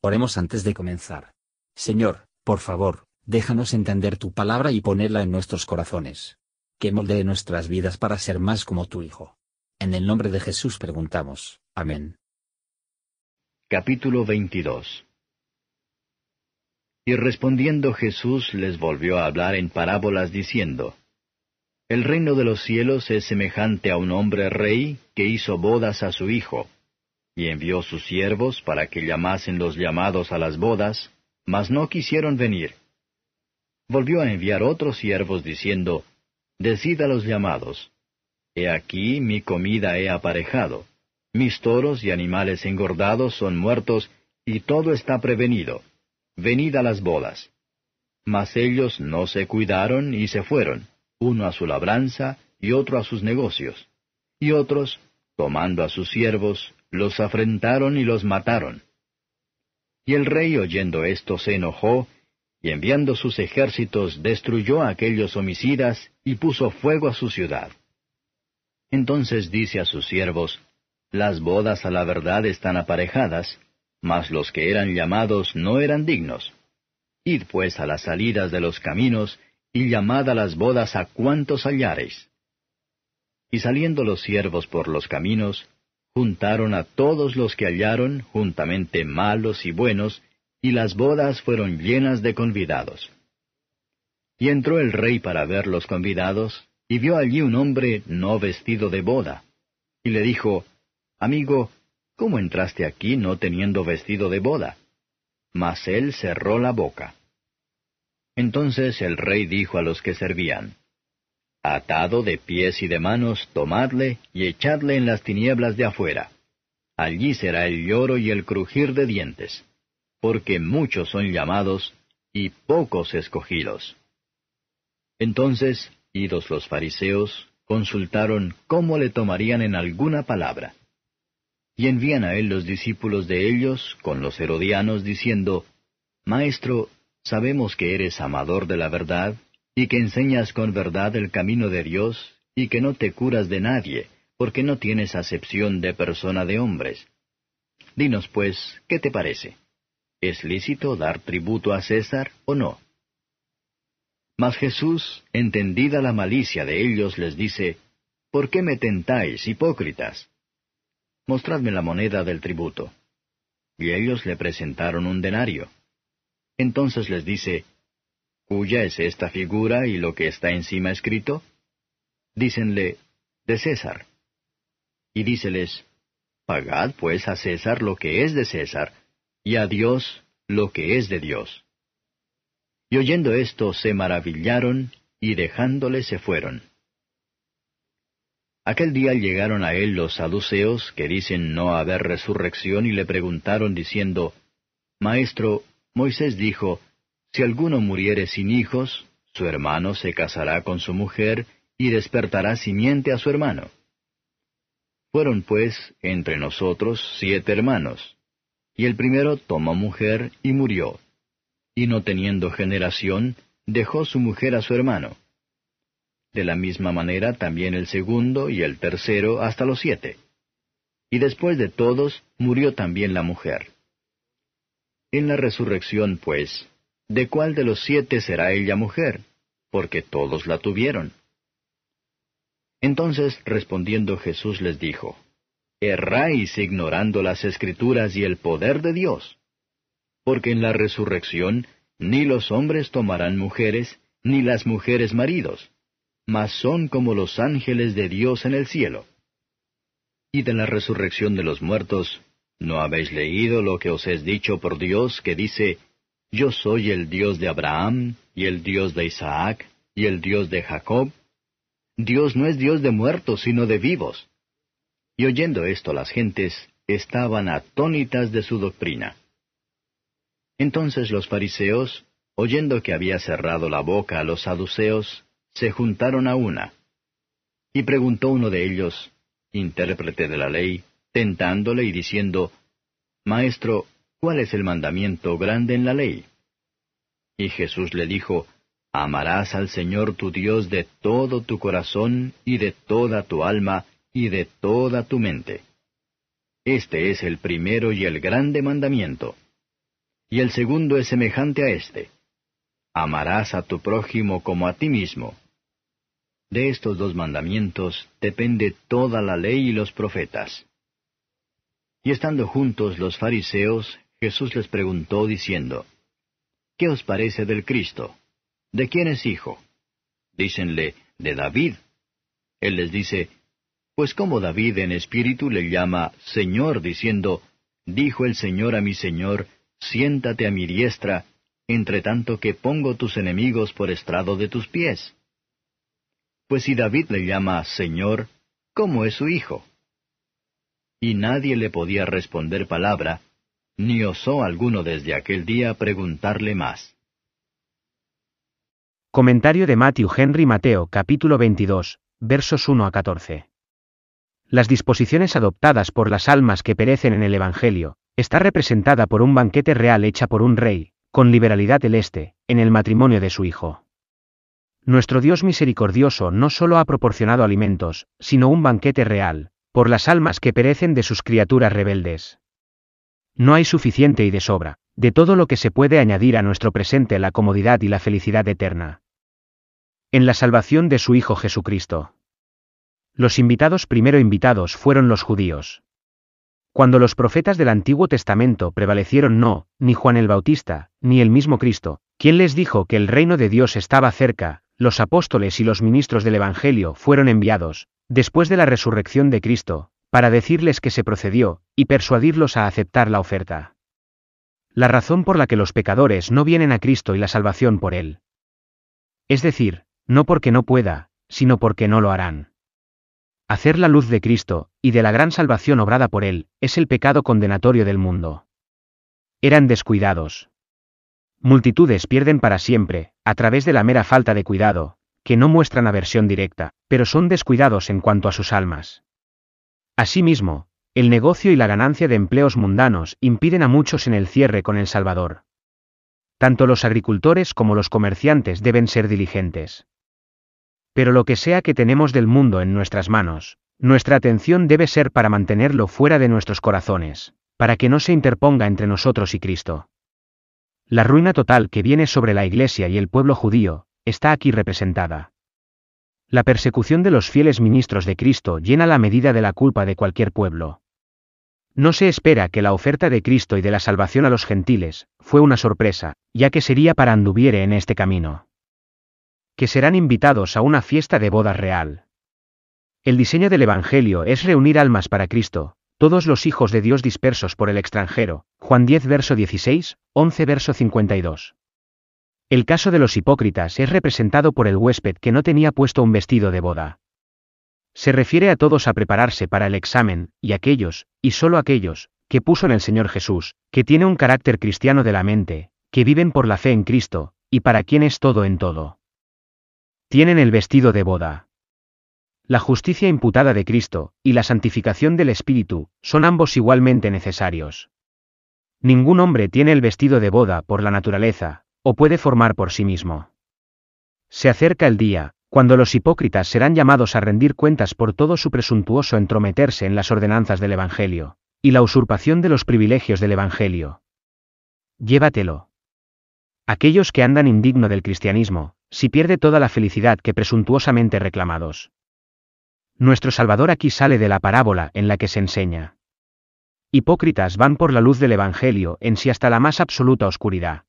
Oremos antes de comenzar. Señor, por favor, déjanos entender tu palabra y ponerla en nuestros corazones. Que moldee nuestras vidas para ser más como tu Hijo. En el nombre de Jesús preguntamos. Amén. Capítulo 22 Y respondiendo Jesús les volvió a hablar en parábolas diciendo, El reino de los cielos es semejante a un hombre rey que hizo bodas a su hijo y envió sus siervos para que llamasen los llamados a las bodas, mas no quisieron venir. Volvió a enviar otros siervos diciendo, Decid a los llamados, He aquí mi comida he aparejado, mis toros y animales engordados son muertos, y todo está prevenido. Venid a las bodas. Mas ellos no se cuidaron y se fueron, uno a su labranza y otro a sus negocios. Y otros, tomando a sus siervos, los afrentaron y los mataron. Y el rey oyendo esto se enojó, y enviando sus ejércitos destruyó a aquellos homicidas y puso fuego a su ciudad. Entonces dice a sus siervos, Las bodas a la verdad están aparejadas, mas los que eran llamados no eran dignos. Id pues a las salidas de los caminos, y llamad a las bodas a cuantos hallareis. Y saliendo los siervos por los caminos, juntaron a todos los que hallaron, juntamente malos y buenos, y las bodas fueron llenas de convidados. Y entró el rey para ver los convidados, y vio allí un hombre no vestido de boda. Y le dijo, Amigo, ¿cómo entraste aquí no teniendo vestido de boda? Mas él cerró la boca. Entonces el rey dijo a los que servían, Atado de pies y de manos, tomadle y echadle en las tinieblas de afuera. Allí será el lloro y el crujir de dientes, porque muchos son llamados y pocos escogidos. Entonces, idos los fariseos, consultaron cómo le tomarían en alguna palabra. Y envían a él los discípulos de ellos con los herodianos diciendo, Maestro, sabemos que eres amador de la verdad y que enseñas con verdad el camino de Dios, y que no te curas de nadie, porque no tienes acepción de persona de hombres. Dinos, pues, ¿qué te parece? ¿Es lícito dar tributo a César o no? Mas Jesús, entendida la malicia de ellos, les dice, ¿Por qué me tentáis, hipócritas? Mostradme la moneda del tributo. Y ellos le presentaron un denario. Entonces les dice, ¿Cuya es esta figura y lo que está encima escrito? Dícenle, de César. Y díceles, Pagad pues a César lo que es de César, y a Dios lo que es de Dios. Y oyendo esto se maravillaron, y dejándole se fueron. Aquel día llegaron a él los saduceos, que dicen no haber resurrección, y le preguntaron diciendo, Maestro, Moisés dijo, si alguno muriere sin hijos, su hermano se casará con su mujer y despertará simiente a su hermano. Fueron pues entre nosotros siete hermanos, y el primero tomó mujer y murió, y no teniendo generación, dejó su mujer a su hermano. De la misma manera también el segundo y el tercero hasta los siete. Y después de todos murió también la mujer. En la resurrección, pues, ¿De cuál de los siete será ella mujer? Porque todos la tuvieron. Entonces respondiendo Jesús les dijo, Erráis ignorando las escrituras y el poder de Dios. Porque en la resurrección ni los hombres tomarán mujeres, ni las mujeres maridos, mas son como los ángeles de Dios en el cielo. Y de la resurrección de los muertos, ¿no habéis leído lo que os es dicho por Dios que dice, yo soy el Dios de Abraham, y el Dios de Isaac, y el Dios de Jacob. Dios no es Dios de muertos, sino de vivos. Y oyendo esto las gentes estaban atónitas de su doctrina. Entonces los fariseos, oyendo que había cerrado la boca a los saduceos, se juntaron a una. Y preguntó uno de ellos, intérprete de la ley, tentándole y diciendo, Maestro, ¿cuál es el mandamiento grande en la ley? Y Jesús le dijo, Amarás al Señor tu Dios de todo tu corazón y de toda tu alma y de toda tu mente. Este es el primero y el grande mandamiento. Y el segundo es semejante a este. Amarás a tu prójimo como a ti mismo. De estos dos mandamientos depende toda la ley y los profetas. Y estando juntos los fariseos, Jesús les preguntó diciendo, ¿Qué os parece del Cristo? ¿De quién es hijo? Dícenle, de David. Él les dice, Pues como David en espíritu le llama Señor, diciendo, Dijo el Señor a mi Señor, siéntate a mi diestra, entre tanto que pongo tus enemigos por estrado de tus pies. Pues si David le llama Señor, ¿cómo es su hijo? Y nadie le podía responder palabra, ni osó alguno desde aquel día preguntarle más. Comentario de Matthew Henry Mateo capítulo 22, versos 1 a 14. Las disposiciones adoptadas por las almas que perecen en el Evangelio, está representada por un banquete real hecha por un rey, con liberalidad celeste, en el matrimonio de su hijo. Nuestro Dios misericordioso no solo ha proporcionado alimentos, sino un banquete real, por las almas que perecen de sus criaturas rebeldes. No hay suficiente y de sobra, de todo lo que se puede añadir a nuestro presente la comodidad y la felicidad eterna. En la salvación de su Hijo Jesucristo. Los invitados primero invitados fueron los judíos. Cuando los profetas del Antiguo Testamento prevalecieron no, ni Juan el Bautista, ni el mismo Cristo, quien les dijo que el reino de Dios estaba cerca, los apóstoles y los ministros del Evangelio fueron enviados, después de la resurrección de Cristo, para decirles que se procedió, y persuadirlos a aceptar la oferta. La razón por la que los pecadores no vienen a Cristo y la salvación por Él. Es decir, no porque no pueda, sino porque no lo harán. Hacer la luz de Cristo, y de la gran salvación obrada por Él, es el pecado condenatorio del mundo. Eran descuidados. Multitudes pierden para siempre, a través de la mera falta de cuidado, que no muestran aversión directa, pero son descuidados en cuanto a sus almas. Asimismo, el negocio y la ganancia de empleos mundanos impiden a muchos en el cierre con el Salvador. Tanto los agricultores como los comerciantes deben ser diligentes. Pero lo que sea que tenemos del mundo en nuestras manos, nuestra atención debe ser para mantenerlo fuera de nuestros corazones, para que no se interponga entre nosotros y Cristo. La ruina total que viene sobre la Iglesia y el pueblo judío, está aquí representada. La persecución de los fieles ministros de Cristo llena la medida de la culpa de cualquier pueblo. No se espera que la oferta de Cristo y de la salvación a los gentiles, fue una sorpresa, ya que sería para anduviere en este camino. Que serán invitados a una fiesta de boda real. El diseño del Evangelio es reunir almas para Cristo, todos los hijos de Dios dispersos por el extranjero, Juan 10 verso 16, 11 verso 52. El caso de los hipócritas es representado por el huésped que no tenía puesto un vestido de boda. Se refiere a todos a prepararse para el examen, y aquellos, y solo aquellos, que puso en el Señor Jesús, que tiene un carácter cristiano de la mente, que viven por la fe en Cristo, y para quien es todo en todo. Tienen el vestido de boda. La justicia imputada de Cristo, y la santificación del Espíritu, son ambos igualmente necesarios. Ningún hombre tiene el vestido de boda por la naturaleza, o puede formar por sí mismo. Se acerca el día, cuando los hipócritas serán llamados a rendir cuentas por todo su presuntuoso entrometerse en las ordenanzas del Evangelio, y la usurpación de los privilegios del Evangelio. Llévatelo. Aquellos que andan indigno del cristianismo, si pierde toda la felicidad que presuntuosamente reclamados. Nuestro Salvador aquí sale de la parábola en la que se enseña. Hipócritas van por la luz del Evangelio en sí hasta la más absoluta oscuridad.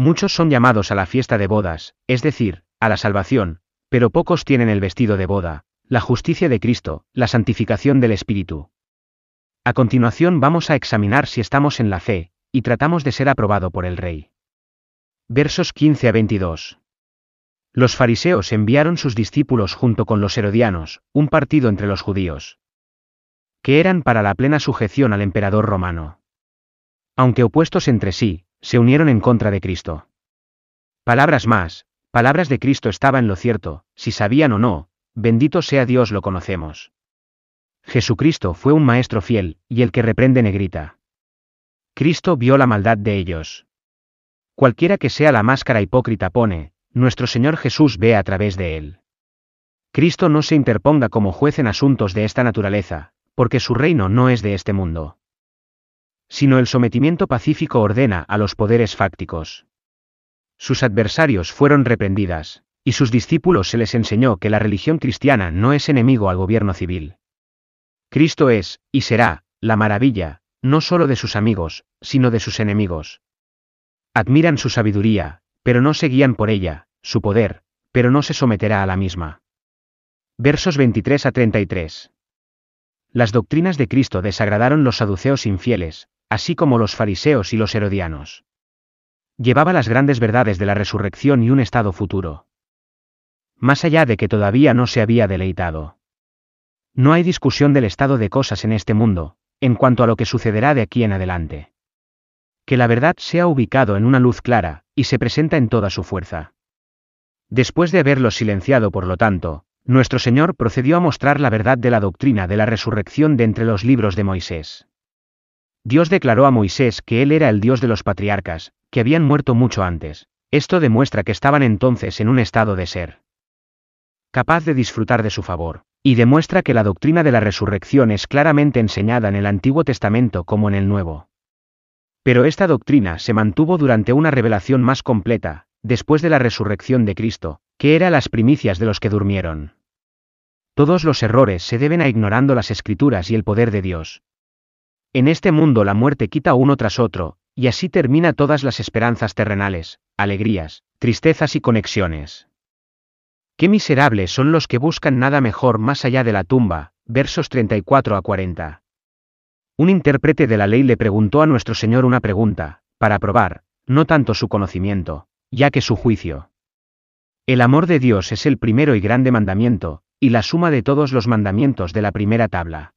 Muchos son llamados a la fiesta de bodas, es decir, a la salvación, pero pocos tienen el vestido de boda, la justicia de Cristo, la santificación del Espíritu. A continuación vamos a examinar si estamos en la fe, y tratamos de ser aprobado por el Rey. Versos 15 a 22. Los fariseos enviaron sus discípulos junto con los herodianos, un partido entre los judíos, que eran para la plena sujeción al emperador romano. Aunque opuestos entre sí, se unieron en contra de Cristo. Palabras más, palabras de Cristo estaba en lo cierto, si sabían o no, bendito sea Dios lo conocemos. Jesucristo fue un maestro fiel, y el que reprende negrita. Cristo vio la maldad de ellos. Cualquiera que sea la máscara hipócrita pone, nuestro Señor Jesús ve a través de él. Cristo no se interponga como juez en asuntos de esta naturaleza, porque su reino no es de este mundo. Sino el sometimiento pacífico ordena a los poderes fácticos. Sus adversarios fueron reprendidas, y sus discípulos se les enseñó que la religión cristiana no es enemigo al gobierno civil. Cristo es, y será, la maravilla, no solo de sus amigos, sino de sus enemigos. Admiran su sabiduría, pero no se guían por ella, su poder, pero no se someterá a la misma. Versos 23 a 33. Las doctrinas de Cristo desagradaron los saduceos infieles, así como los fariseos y los herodianos. Llevaba las grandes verdades de la resurrección y un estado futuro. Más allá de que todavía no se había deleitado. No hay discusión del estado de cosas en este mundo, en cuanto a lo que sucederá de aquí en adelante. Que la verdad sea ubicado en una luz clara, y se presenta en toda su fuerza. Después de haberlo silenciado por lo tanto, nuestro Señor procedió a mostrar la verdad de la doctrina de la resurrección de entre los libros de Moisés. Dios declaró a Moisés que él era el Dios de los patriarcas, que habían muerto mucho antes. Esto demuestra que estaban entonces en un estado de ser capaz de disfrutar de su favor, y demuestra que la doctrina de la resurrección es claramente enseñada en el Antiguo Testamento como en el Nuevo. Pero esta doctrina se mantuvo durante una revelación más completa, después de la resurrección de Cristo, que era las primicias de los que durmieron. Todos los errores se deben a ignorando las escrituras y el poder de Dios. En este mundo la muerte quita uno tras otro, y así termina todas las esperanzas terrenales, alegrías, tristezas y conexiones. Qué miserables son los que buscan nada mejor más allá de la tumba, versos 34 a 40. Un intérprete de la ley le preguntó a nuestro Señor una pregunta, para probar, no tanto su conocimiento, ya que su juicio. El amor de Dios es el primero y grande mandamiento, y la suma de todos los mandamientos de la primera tabla.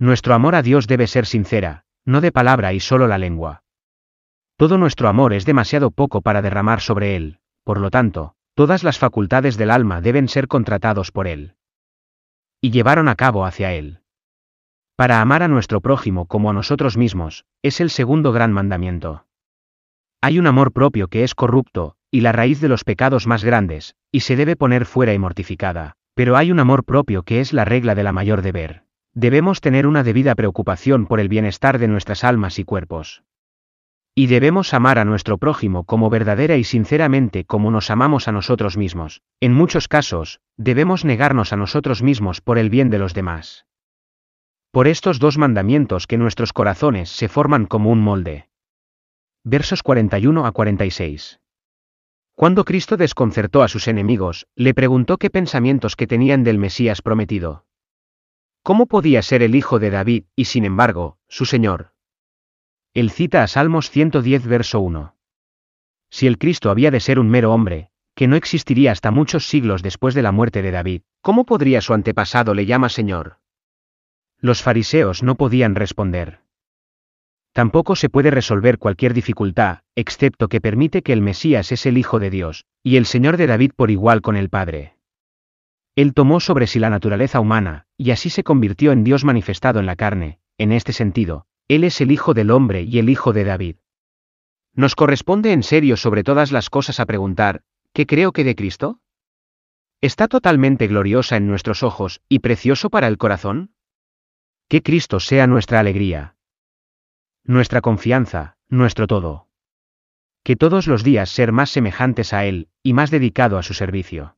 Nuestro amor a Dios debe ser sincera, no de palabra y solo la lengua. Todo nuestro amor es demasiado poco para derramar sobre Él, por lo tanto, todas las facultades del alma deben ser contratados por Él. Y llevaron a cabo hacia Él. Para amar a nuestro prójimo como a nosotros mismos, es el segundo gran mandamiento. Hay un amor propio que es corrupto, y la raíz de los pecados más grandes, y se debe poner fuera y mortificada, pero hay un amor propio que es la regla de la mayor deber. Debemos tener una debida preocupación por el bienestar de nuestras almas y cuerpos. Y debemos amar a nuestro prójimo como verdadera y sinceramente como nos amamos a nosotros mismos. En muchos casos, debemos negarnos a nosotros mismos por el bien de los demás. Por estos dos mandamientos que nuestros corazones se forman como un molde. Versos 41 a 46. Cuando Cristo desconcertó a sus enemigos, le preguntó qué pensamientos que tenían del Mesías prometido. ¿Cómo podía ser el hijo de David, y sin embargo, su Señor? Él cita a Salmos 110 verso 1. Si el Cristo había de ser un mero hombre, que no existiría hasta muchos siglos después de la muerte de David, ¿cómo podría su antepasado le llama Señor? Los fariseos no podían responder. Tampoco se puede resolver cualquier dificultad, excepto que permite que el Mesías es el Hijo de Dios, y el Señor de David por igual con el Padre. Él tomó sobre sí la naturaleza humana, y así se convirtió en Dios manifestado en la carne, en este sentido, Él es el Hijo del hombre y el Hijo de David. Nos corresponde en serio sobre todas las cosas a preguntar, ¿qué creo que de Cristo? ¿Está totalmente gloriosa en nuestros ojos y precioso para el corazón? Que Cristo sea nuestra alegría. Nuestra confianza, nuestro todo. Que todos los días ser más semejantes a Él, y más dedicado a su servicio.